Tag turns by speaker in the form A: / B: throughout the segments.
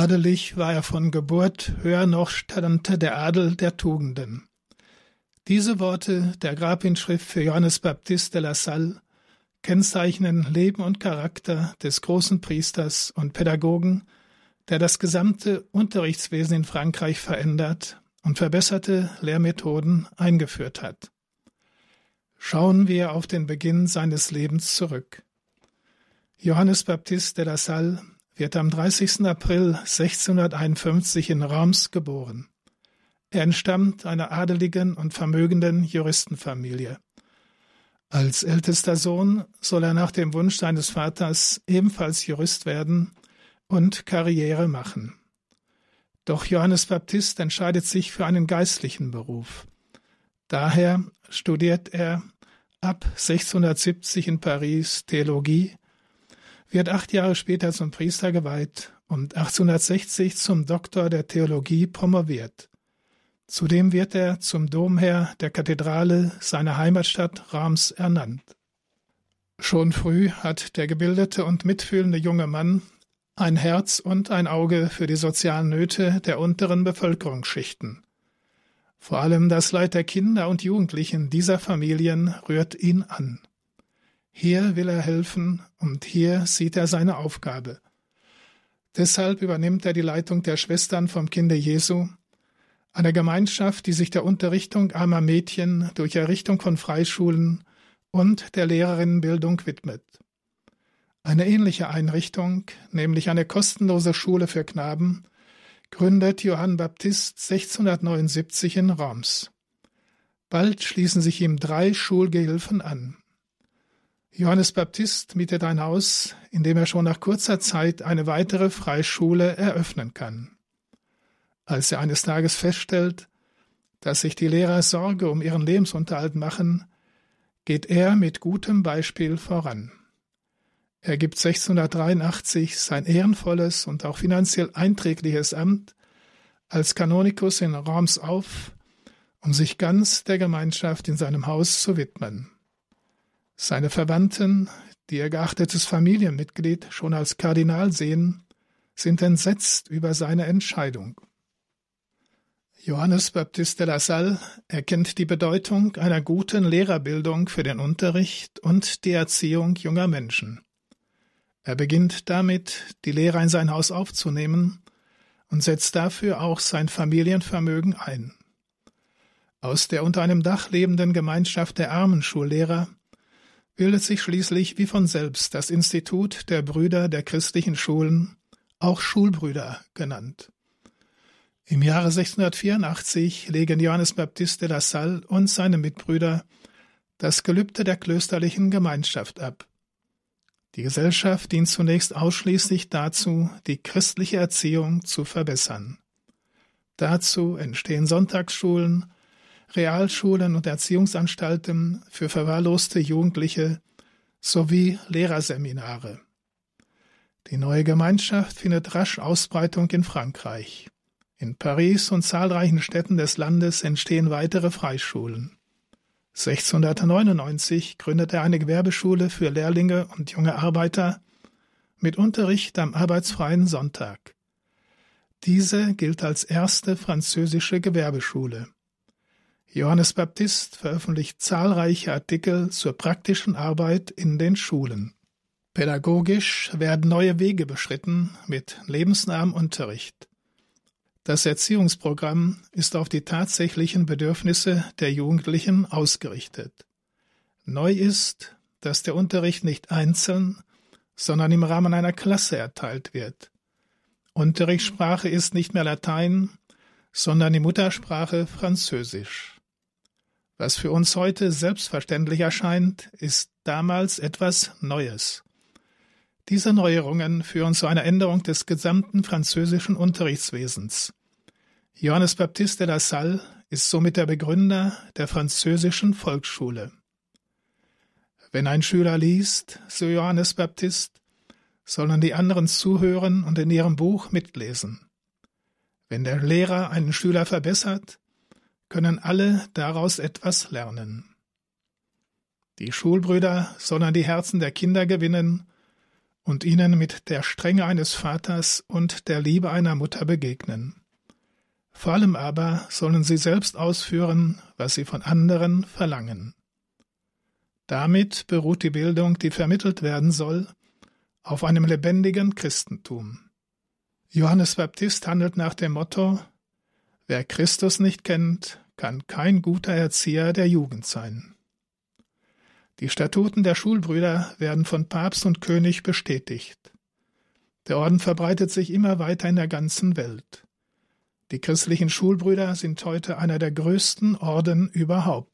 A: Adelig war er von Geburt, höher noch stand der Adel der Tugenden. Diese Worte der Grabinschrift für Johannes Baptiste de la Salle kennzeichnen Leben und Charakter des großen Priesters und Pädagogen, der das gesamte Unterrichtswesen in Frankreich verändert und verbesserte Lehrmethoden eingeführt hat. Schauen wir auf den Beginn seines Lebens zurück. Johannes Baptiste de la Salle wird am 30. April 1651 in Reims geboren. Er entstammt einer adeligen und vermögenden Juristenfamilie. Als ältester Sohn soll er nach dem Wunsch seines Vaters ebenfalls Jurist werden und Karriere machen. Doch Johannes Baptist entscheidet sich für einen geistlichen Beruf. Daher studiert er ab 1670 in Paris Theologie wird acht Jahre später zum Priester geweiht und 1860 zum Doktor der Theologie promoviert. Zudem wird er zum Domherr der Kathedrale seiner Heimatstadt Reims ernannt. Schon früh hat der gebildete und mitfühlende junge Mann ein Herz und ein Auge für die sozialen Nöte der unteren Bevölkerungsschichten. Vor allem das Leid der Kinder und Jugendlichen dieser Familien rührt ihn an. Hier will er helfen und hier sieht er seine Aufgabe. Deshalb übernimmt er die Leitung der Schwestern vom Kinde Jesu, einer Gemeinschaft, die sich der Unterrichtung armer Mädchen durch Errichtung von Freischulen und der Lehrerinnenbildung widmet. Eine ähnliche Einrichtung, nämlich eine kostenlose Schule für Knaben, gründet Johann Baptist 1679 in Reims. Bald schließen sich ihm drei Schulgehilfen an. Johannes Baptist mietet ein Haus, in dem er schon nach kurzer Zeit eine weitere Freischule eröffnen kann. Als er eines Tages feststellt, dass sich die Lehrer Sorge um ihren Lebensunterhalt machen, geht er mit gutem Beispiel voran. Er gibt 1683 sein ehrenvolles und auch finanziell einträgliches Amt als Kanonikus in Reims auf, um sich ganz der Gemeinschaft in seinem Haus zu widmen. Seine Verwandten, die ihr geachtetes Familienmitglied schon als Kardinal sehen, sind entsetzt über seine Entscheidung. Johannes Baptiste de la Salle erkennt die Bedeutung einer guten Lehrerbildung für den Unterricht und die Erziehung junger Menschen. Er beginnt damit, die Lehrer in sein Haus aufzunehmen und setzt dafür auch sein Familienvermögen ein. Aus der unter einem Dach lebenden Gemeinschaft der armen Schullehrer bildet sich schließlich wie von selbst das Institut der Brüder der christlichen Schulen, auch Schulbrüder genannt. Im Jahre 1684 legen Johannes Baptiste de la Salle und seine Mitbrüder das Gelübde der klösterlichen Gemeinschaft ab. Die Gesellschaft dient zunächst ausschließlich dazu, die christliche Erziehung zu verbessern. Dazu entstehen Sonntagsschulen, Realschulen und Erziehungsanstalten für verwahrloste Jugendliche sowie Lehrerseminare. Die neue Gemeinschaft findet rasch Ausbreitung in Frankreich. In Paris und zahlreichen Städten des Landes entstehen weitere Freischulen. 1699 gründet er eine Gewerbeschule für Lehrlinge und junge Arbeiter mit Unterricht am arbeitsfreien Sonntag. Diese gilt als erste französische Gewerbeschule. Johannes Baptist veröffentlicht zahlreiche Artikel zur praktischen Arbeit in den Schulen. Pädagogisch werden neue Wege beschritten mit lebensnahem Unterricht. Das Erziehungsprogramm ist auf die tatsächlichen Bedürfnisse der Jugendlichen ausgerichtet. Neu ist, dass der Unterricht nicht einzeln, sondern im Rahmen einer Klasse erteilt wird. Unterrichtssprache ist nicht mehr Latein, sondern die Muttersprache Französisch. Was für uns heute selbstverständlich erscheint, ist damals etwas Neues. Diese Neuerungen führen zu einer Änderung des gesamten französischen Unterrichtswesens. Johannes Baptiste de la Salle ist somit der Begründer der französischen Volksschule. Wenn ein Schüler liest, so Johannes Baptist, sollen die anderen zuhören und in ihrem Buch mitlesen. Wenn der Lehrer einen Schüler verbessert, können alle daraus etwas lernen. Die Schulbrüder sollen die Herzen der Kinder gewinnen und ihnen mit der Strenge eines Vaters und der Liebe einer Mutter begegnen. Vor allem aber sollen sie selbst ausführen, was sie von anderen verlangen. Damit beruht die Bildung, die vermittelt werden soll, auf einem lebendigen Christentum. Johannes Baptist handelt nach dem Motto Wer Christus nicht kennt, kann kein guter Erzieher der Jugend sein. Die Statuten der Schulbrüder werden von Papst und König bestätigt. Der Orden verbreitet sich immer weiter in der ganzen Welt. Die christlichen Schulbrüder sind heute einer der größten Orden überhaupt.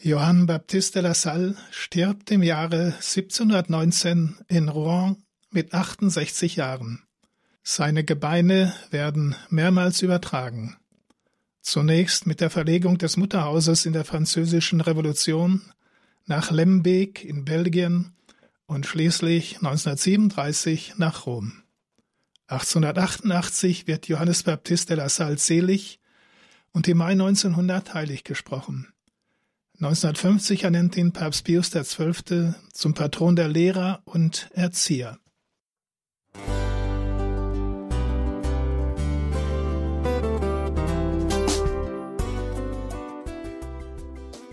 A: Johann Baptiste de la Salle stirbt im Jahre 1719 in Rouen mit 68 Jahren. Seine Gebeine werden mehrmals übertragen. Zunächst mit der Verlegung des Mutterhauses in der Französischen Revolution nach Lembeek in Belgien und schließlich 1937 nach Rom. 1888 wird Johannes Baptiste de la Salle selig und im Mai 1900 heilig gesprochen. 1950 ernennt ihn Papst Pius XII. zum Patron der Lehrer und Erzieher.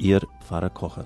B: Ihr Pfarrer Kocher.